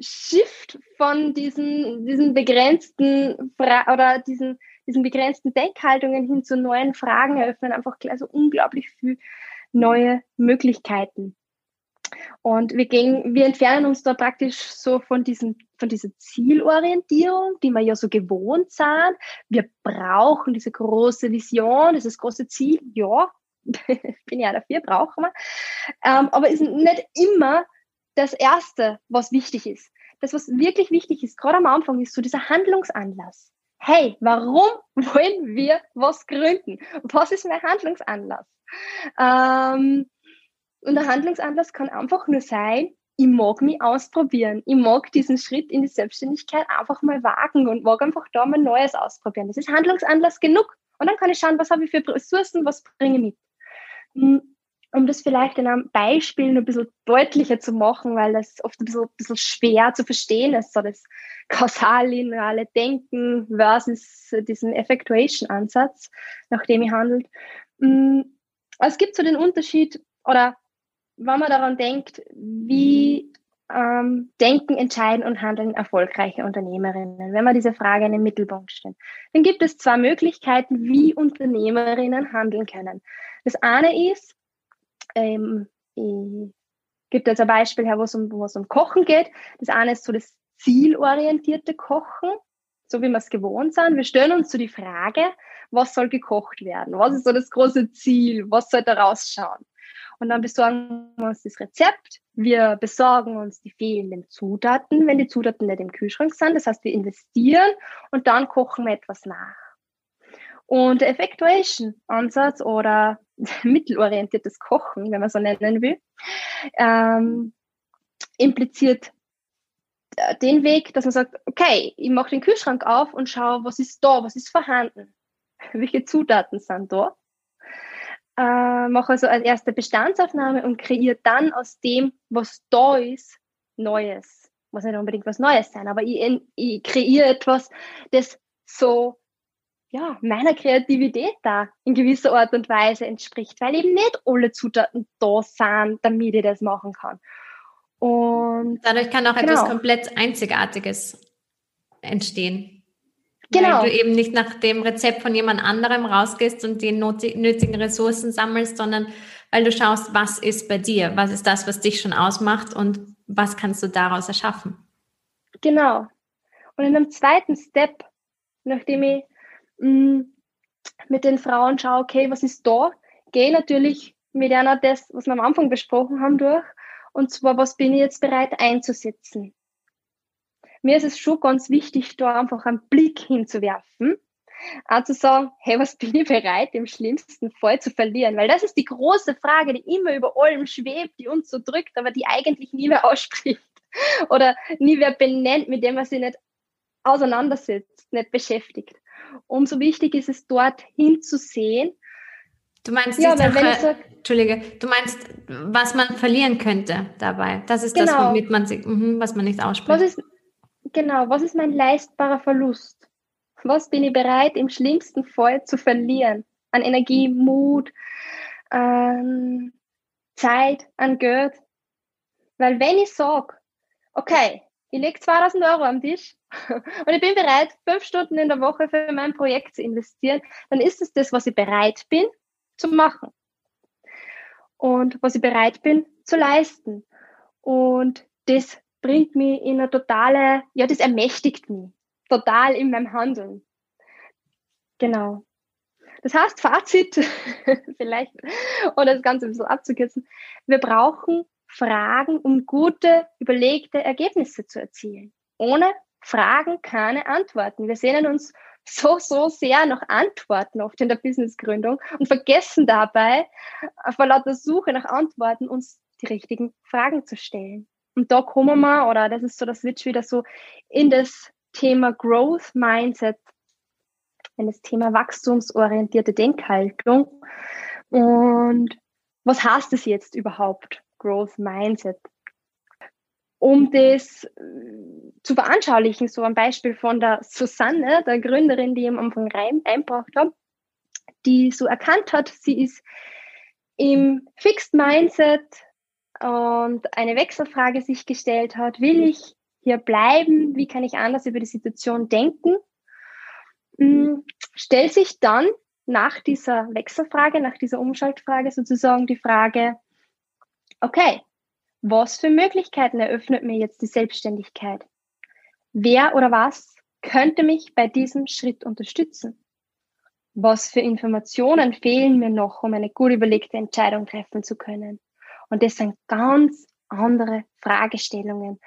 Shift von diesen, diesen begrenzten Fra oder diesen, diesen begrenzten Denkhaltungen hin zu neuen Fragen eröffnen einfach gleich so unglaublich viel neue Möglichkeiten. Und wir gehen, wir entfernen uns da praktisch so von diesem, von dieser Zielorientierung, die wir ja so gewohnt sind. Wir brauchen diese große Vision, dieses große Ziel. Ja, bin ja dafür, brauchen wir. Ähm, aber ist nicht immer das Erste, was wichtig ist. Das, was wirklich wichtig ist, gerade am Anfang, ist so dieser Handlungsanlass. Hey, warum wollen wir was gründen? Was ist mein Handlungsanlass? Ähm, und der Handlungsanlass kann einfach nur sein, ich mag mich ausprobieren. Ich mag diesen Schritt in die Selbstständigkeit einfach mal wagen und mag einfach da mal Neues ausprobieren. Das ist Handlungsanlass genug. Und dann kann ich schauen, was habe ich für Ressourcen, was bringe ich mit. Um das vielleicht in einem Beispiel ein bisschen deutlicher zu machen, weil das oft ein bisschen, ein bisschen schwer zu verstehen ist, so das kausal-lineare Denken versus diesen Effectuation-Ansatz, nach dem ich handelt. Mm, es gibt so den Unterschied, oder wenn man daran denkt, wie ähm, denken, entscheiden und handeln erfolgreiche Unternehmerinnen, wenn man diese Frage in den Mittelpunkt stellt, dann gibt es zwei Möglichkeiten, wie Unternehmerinnen handeln können. Das eine ist, ähm, ich gebe jetzt ein Beispiel her, wo es, um, wo es um Kochen geht. Das eine ist so das zielorientierte Kochen, so wie wir es gewohnt sind. Wir stellen uns so die Frage, was soll gekocht werden? Was ist so das große Ziel? Was soll da rausschauen? Und dann besorgen wir uns das Rezept. Wir besorgen uns die fehlenden Zutaten, wenn die Zutaten nicht im Kühlschrank sind. Das heißt, wir investieren und dann kochen wir etwas nach. Und der Effectuation-Ansatz oder mittelorientiertes Kochen, wenn man so nennen will, ähm, impliziert äh, den Weg, dass man sagt, okay, ich mache den Kühlschrank auf und schaue, was ist da, was ist vorhanden, welche Zutaten sind da. Äh, mache also als erste Bestandsaufnahme und kreiere dann aus dem, was da ist, Neues. Muss nicht unbedingt was Neues sein, aber ich, ich kreiere etwas, das so ja, meiner Kreativität da in gewisser Art und Weise entspricht, weil eben nicht alle Zutaten da sind, damit ich das machen kann. Und dadurch kann auch genau. etwas komplett Einzigartiges entstehen. Genau. Weil du eben nicht nach dem Rezept von jemand anderem rausgehst und die nötigen Ressourcen sammelst, sondern weil du schaust, was ist bei dir, was ist das, was dich schon ausmacht und was kannst du daraus erschaffen. Genau. Und in einem zweiten Step, nachdem ich mm, mit den Frauen schaue, okay, was ist da, gehe natürlich mit einer das, was wir am Anfang besprochen haben, durch. Und zwar, was bin ich jetzt bereit einzusetzen? Mir ist es schon ganz wichtig, da einfach einen Blick hinzuwerfen. Auch zu sagen, hey, was bin ich bereit, im schlimmsten Fall zu verlieren? Weil das ist die große Frage, die immer über allem schwebt, die uns so drückt, aber die eigentlich nie mehr ausspricht. Oder nie wer benennt, mit dem man sich nicht auseinandersetzt, nicht beschäftigt. Umso wichtig ist es, dort hinzusehen. Du meinst, ja, weil wenn ich sag, Entschuldige, du meinst, was man verlieren könnte dabei. Das ist genau. das, womit man sich, mhm, was man nicht ausspricht. Was ist, genau, was ist mein leistbarer Verlust? Was bin ich bereit, im schlimmsten Fall zu verlieren? An Energie, Mut, an Zeit, an Geld. Weil wenn ich sage, okay, ich lege 2000 Euro am Tisch und ich bin bereit, fünf Stunden in der Woche für mein Projekt zu investieren, dann ist es das, was ich bereit bin zu machen und was ich bereit bin zu leisten. Und das bringt mich in eine totale, ja, das ermächtigt mich total in meinem Handeln. Genau. Das heißt, Fazit, vielleicht, oder das Ganze ein bisschen abzukürzen, wir brauchen Fragen, um gute, überlegte Ergebnisse zu erzielen. Ohne Fragen keine Antworten. Wir sehnen uns so, so sehr nach Antworten oft in der Businessgründung und vergessen dabei, vor lauter Suche nach Antworten uns die richtigen Fragen zu stellen. Und da kommen wir, oder das ist so der Switch wieder so in das Thema Growth Mindset, in das Thema wachstumsorientierte Denkhaltung. Und was heißt es jetzt überhaupt, Growth Mindset? Um das äh, zu veranschaulichen, so ein Beispiel von der Susanne, der Gründerin, die ich am Anfang rein einbracht habe, die so erkannt hat, sie ist im Fixed Mindset und eine Wechselfrage sich gestellt hat, will ich hier bleiben? Wie kann ich anders über die Situation denken? Hm, stellt sich dann nach dieser Wechselfrage, nach dieser Umschaltfrage sozusagen die Frage, okay, was für Möglichkeiten eröffnet mir jetzt die Selbstständigkeit? Wer oder was könnte mich bei diesem Schritt unterstützen? Was für Informationen fehlen mir noch, um eine gut überlegte Entscheidung treffen zu können? Und das sind ganz andere Fragestellungen.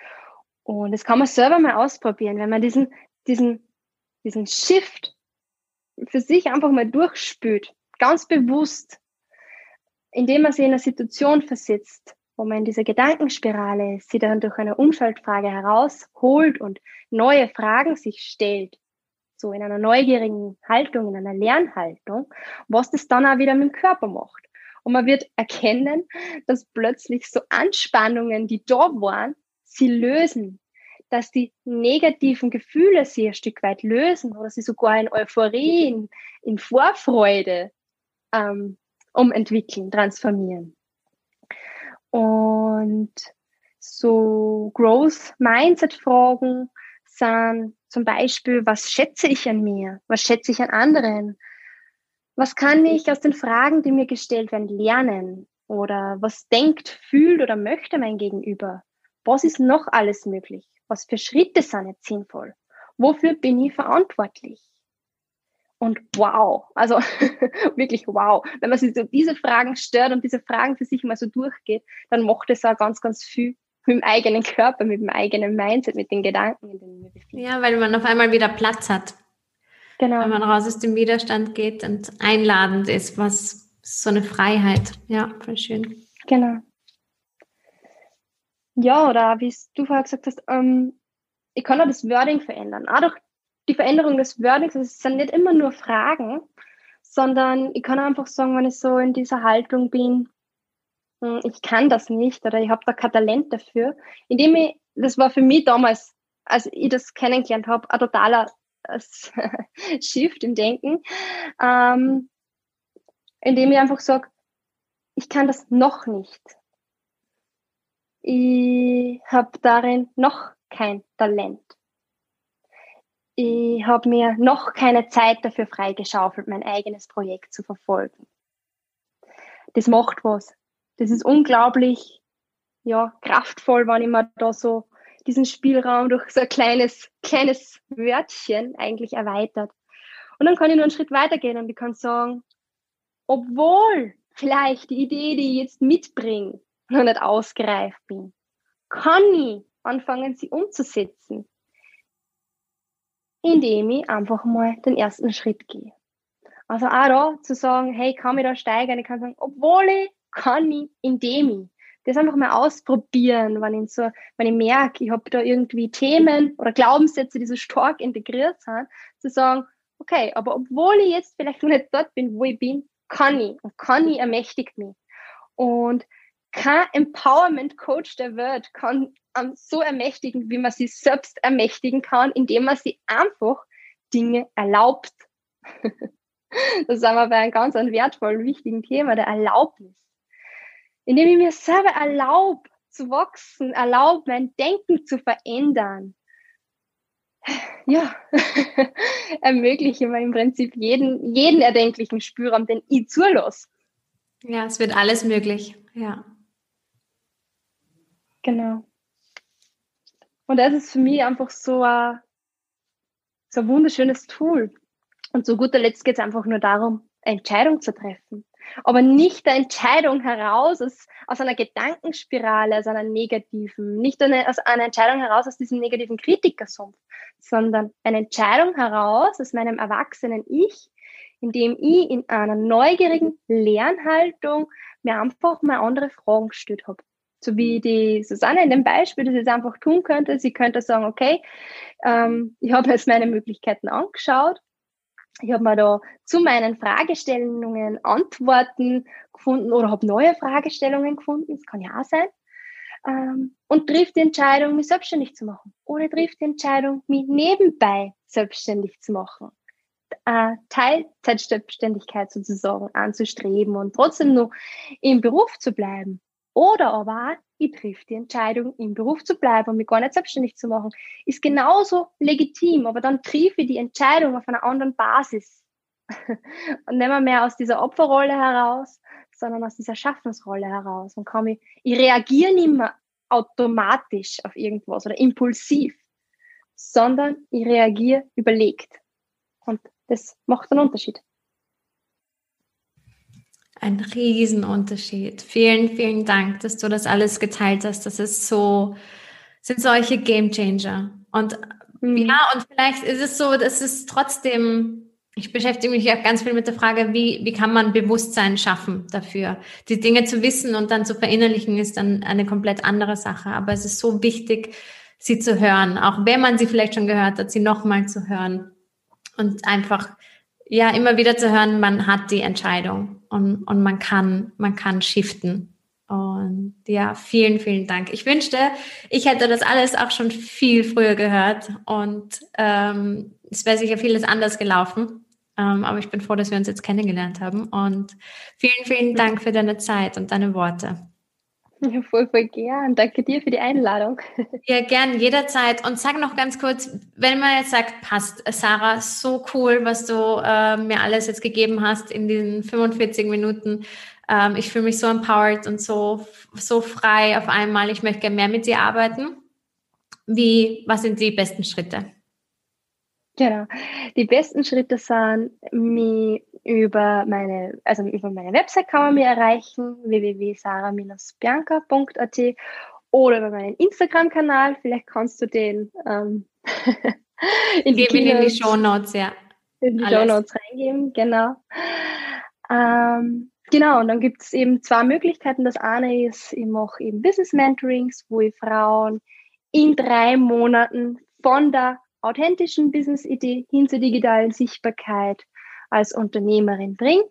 Und das kann man selber mal ausprobieren, wenn man diesen, diesen, diesen Shift für sich einfach mal durchspült, ganz bewusst, indem man sich in eine Situation versetzt, wo man in dieser Gedankenspirale sie dann durch eine Umschaltfrage herausholt und neue Fragen sich stellt, so in einer neugierigen Haltung, in einer Lernhaltung, was das dann auch wieder mit dem Körper macht. Und man wird erkennen, dass plötzlich so Anspannungen, die da waren, sie lösen, dass die negativen Gefühle sie ein Stück weit lösen oder sie sogar in Euphorie, in, in Vorfreude ähm, umentwickeln, transformieren. Und so Growth Mindset Fragen sind zum Beispiel, was schätze ich an mir? Was schätze ich an anderen? Was kann ich aus den Fragen, die mir gestellt werden, lernen? Oder was denkt, fühlt oder möchte mein Gegenüber? Was ist noch alles möglich? Was für Schritte sind jetzt sinnvoll? Wofür bin ich verantwortlich? Und wow, also wirklich wow. Wenn man sich so diese Fragen stört und diese Fragen für sich mal so durchgeht, dann macht es auch ganz, ganz viel mit dem eigenen Körper, mit dem eigenen Mindset, mit den Gedanken, in denen wir befinden. Ja, weil man auf einmal wieder Platz hat. Genau. Wenn man raus aus dem Widerstand geht und einladend ist, was so eine Freiheit. Ja, voll schön. Genau. Ja, oder wie du vorher gesagt hast, ähm, ich kann auch das Wording verändern. Auch durch die Veränderung des Wordings, also es sind nicht immer nur Fragen, sondern ich kann einfach sagen, wenn ich so in dieser Haltung bin, hm, ich kann das nicht oder ich habe da kein Talent dafür, indem ich, das war für mich damals, als ich das kennengelernt habe, ein totaler Shift im Denken, ähm, indem ich einfach sage, ich kann das noch nicht ich habe darin noch kein Talent. Ich habe mir noch keine Zeit dafür freigeschaufelt, mein eigenes Projekt zu verfolgen. Das macht was. Das ist unglaublich, ja, kraftvoll, wenn ich mir da so diesen Spielraum durch so ein kleines, kleines Wörtchen eigentlich erweitert. Und dann kann ich nur einen Schritt weitergehen und ich kann sagen, obwohl vielleicht die Idee, die ich jetzt mitbringe, noch nicht ausgereift bin, kann ich anfangen, sie umzusetzen indem ich einfach mal den ersten Schritt gehe. Also auch da zu sagen, hey, kann ich da steigern? Ich kann sagen, obwohl ich kann ich, indem ich. Das einfach mal ausprobieren, wenn ich so, wenn ich merke, ich habe da irgendwie Themen oder Glaubenssätze, die so stark integriert sind, zu sagen, okay, aber obwohl ich jetzt vielleicht noch nicht dort bin, wo ich bin, kann ich und kann ich ermächtigt mich. Und kein Empowerment Coach der Welt kann um, so ermächtigen, wie man sie selbst ermächtigen kann, indem man sie einfach Dinge erlaubt. das sind wir bei einem ganz einem wertvollen, wichtigen Thema, der Erlaubnis. Indem ich mir selber erlaube zu wachsen, erlaube mein Denken zu verändern. Ja, ermögliche mir im Prinzip jeden, jeden erdenklichen Spielraum, den ich zulasse. Ja, es wird alles möglich. Ja. Genau. Und das ist für mich einfach so ein, so ein wunderschönes Tool. Und zu guter Letzt geht es einfach nur darum, eine Entscheidung zu treffen. Aber nicht eine Entscheidung heraus aus, aus einer Gedankenspirale, aus einer negativen, nicht eine, aus einer Entscheidung heraus aus diesem negativen Kritikersumpf, sondern eine Entscheidung heraus aus meinem erwachsenen Ich, indem ich in einer neugierigen Lernhaltung mir einfach mal andere Fragen gestellt habe so wie die Susanne in dem Beispiel, das jetzt einfach tun könnte. Sie könnte sagen, okay, ähm, ich habe jetzt meine Möglichkeiten angeschaut. Ich habe mir da zu meinen Fragestellungen Antworten gefunden oder habe neue Fragestellungen gefunden. Das kann ja auch sein. Ähm, und trifft die Entscheidung, mich selbstständig zu machen. Oder trifft die Entscheidung, mich nebenbei selbstständig zu machen. Äh, Teilzeitselbstständigkeit sozusagen anzustreben und trotzdem noch im Beruf zu bleiben. Oder aber ich trifft die Entscheidung, im Beruf zu bleiben und mich gar nicht selbstständig zu machen. Ist genauso legitim, aber dann treffe ich die Entscheidung auf einer anderen Basis. und nicht mehr aus dieser Opferrolle heraus, sondern aus dieser Schaffensrolle heraus. Und kann ich, ich reagiere nicht mehr automatisch auf irgendwas oder impulsiv, sondern ich reagiere überlegt. Und das macht einen Unterschied. Ein Riesenunterschied. Vielen, vielen Dank, dass du das alles geteilt hast. Das ist so, sind solche Game Changer. Und mhm. ja, und vielleicht ist es so, dass es trotzdem, ich beschäftige mich auch ganz viel mit der Frage, wie, wie kann man Bewusstsein schaffen dafür? Die Dinge zu wissen und dann zu verinnerlichen ist dann eine komplett andere Sache. Aber es ist so wichtig, sie zu hören, auch wenn man sie vielleicht schon gehört hat, sie nochmal zu hören und einfach ja immer wieder zu hören, man hat die Entscheidung und, und man kann, man kann shiften. Und ja, vielen, vielen Dank. Ich wünschte, ich hätte das alles auch schon viel früher gehört und ähm, es wäre sicher vieles anders gelaufen. Ähm, aber ich bin froh, dass wir uns jetzt kennengelernt haben. Und vielen, vielen Dank für deine Zeit und deine Worte. Ja, voll, voll gern. Danke dir für die Einladung. Ja, gern, jederzeit. Und sag noch ganz kurz, wenn man jetzt sagt, passt, Sarah, so cool, was du äh, mir alles jetzt gegeben hast in diesen 45 Minuten. Ähm, ich fühle mich so empowered und so, so frei auf einmal. Ich möchte gerne mehr mit dir arbeiten. Wie, was sind die besten Schritte? Genau. Die besten Schritte sind, mich über meine, also über meine Website kann man mich erreichen, www.sara-bianca.at oder über meinen Instagram-Kanal. Vielleicht kannst du den ähm, in, die in die Show Notes, ja. In die Show Notes reingeben, genau. Ähm, genau, und dann gibt es eben zwei Möglichkeiten. Das eine ist, ich mache eben Business Mentorings, wo ich Frauen in drei Monaten von der authentischen Business-Idee hin zur digitalen Sichtbarkeit als Unternehmerin bringe.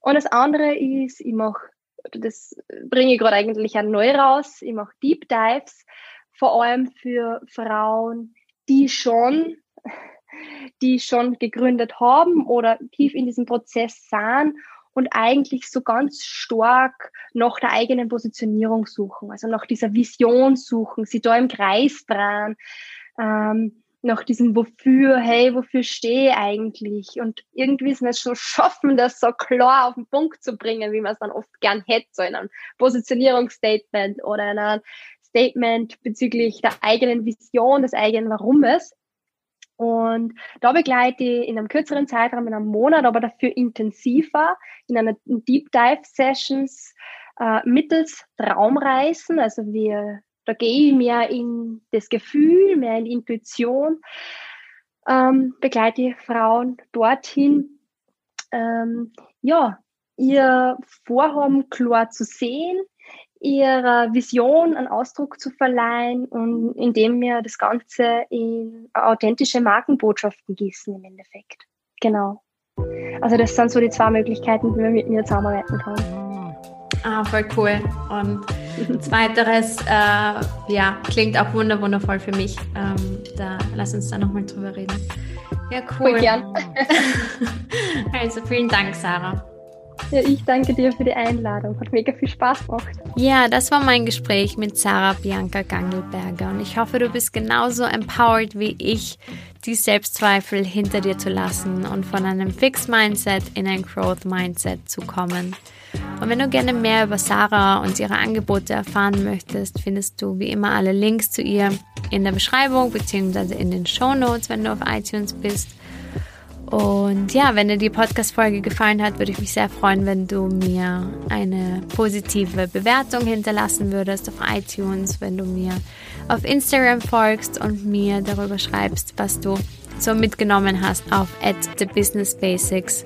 Und das andere ist, ich mache, das bringe ich gerade eigentlich auch neu raus, ich mache Deep Dives, vor allem für Frauen, die schon, die schon gegründet haben oder tief in diesem Prozess sind und eigentlich so ganz stark nach der eigenen Positionierung suchen, also nach dieser Vision suchen, sie da im Kreis dran. Ähm, nach diesem Wofür, hey, wofür stehe ich eigentlich? Und irgendwie ist es so schaffen, das so klar auf den Punkt zu bringen, wie man es dann oft gern hätte, so in einem Positionierungsstatement oder in einem Statement bezüglich der eigenen Vision, des eigenen Warumes. Und da begleite ich in einem kürzeren Zeitraum, in einem Monat, aber dafür intensiver, in einer Deep Dive Sessions äh, mittels Traumreisen. Also wir, da gehe ich mehr in das Gefühl, mehr in Intuition, ähm, begleite Frauen dorthin, ähm, ja, ihr Vorhaben klar zu sehen, ihrer Vision einen Ausdruck zu verleihen und indem wir das Ganze in authentische Markenbotschaften gießen im Endeffekt. Genau. Also das sind so die zwei Möglichkeiten, wie man mit mir zusammenarbeiten kann. Ah, voll cool. Und zweiteres, äh, ja, klingt auch wundervoll für mich. Ähm, da lass uns da nochmal drüber reden. Ja, cool. Voll gern. also vielen Dank, Sarah. Ja, ich danke dir für die Einladung. Hat mega viel Spaß gemacht. Ja, das war mein Gespräch mit Sarah Bianca Gangelberger und ich hoffe, du bist genauso empowered wie ich, die Selbstzweifel hinter dir zu lassen und von einem Fixed Mindset in ein Growth Mindset zu kommen. Und wenn du gerne mehr über Sarah und ihre Angebote erfahren möchtest, findest du wie immer alle Links zu ihr in der Beschreibung bzw. in den Show Notes, wenn du auf iTunes bist. Und ja, wenn dir die Podcast-Folge gefallen hat, würde ich mich sehr freuen, wenn du mir eine positive Bewertung hinterlassen würdest auf iTunes, wenn du mir auf Instagram folgst und mir darüber schreibst, was du so mitgenommen hast auf at the Business Basics.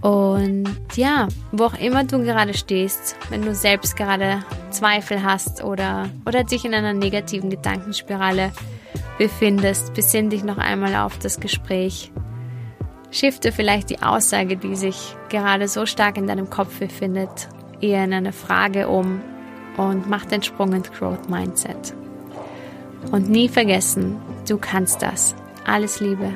Und ja, wo auch immer du gerade stehst, wenn du selbst gerade Zweifel hast oder, oder dich in einer negativen Gedankenspirale befindest, besinn dich noch einmal auf das Gespräch Shifte vielleicht die Aussage, die sich gerade so stark in deinem Kopf befindet, eher in eine Frage um und mach den Sprung ins Growth Mindset. Und nie vergessen, du kannst das. Alles Liebe.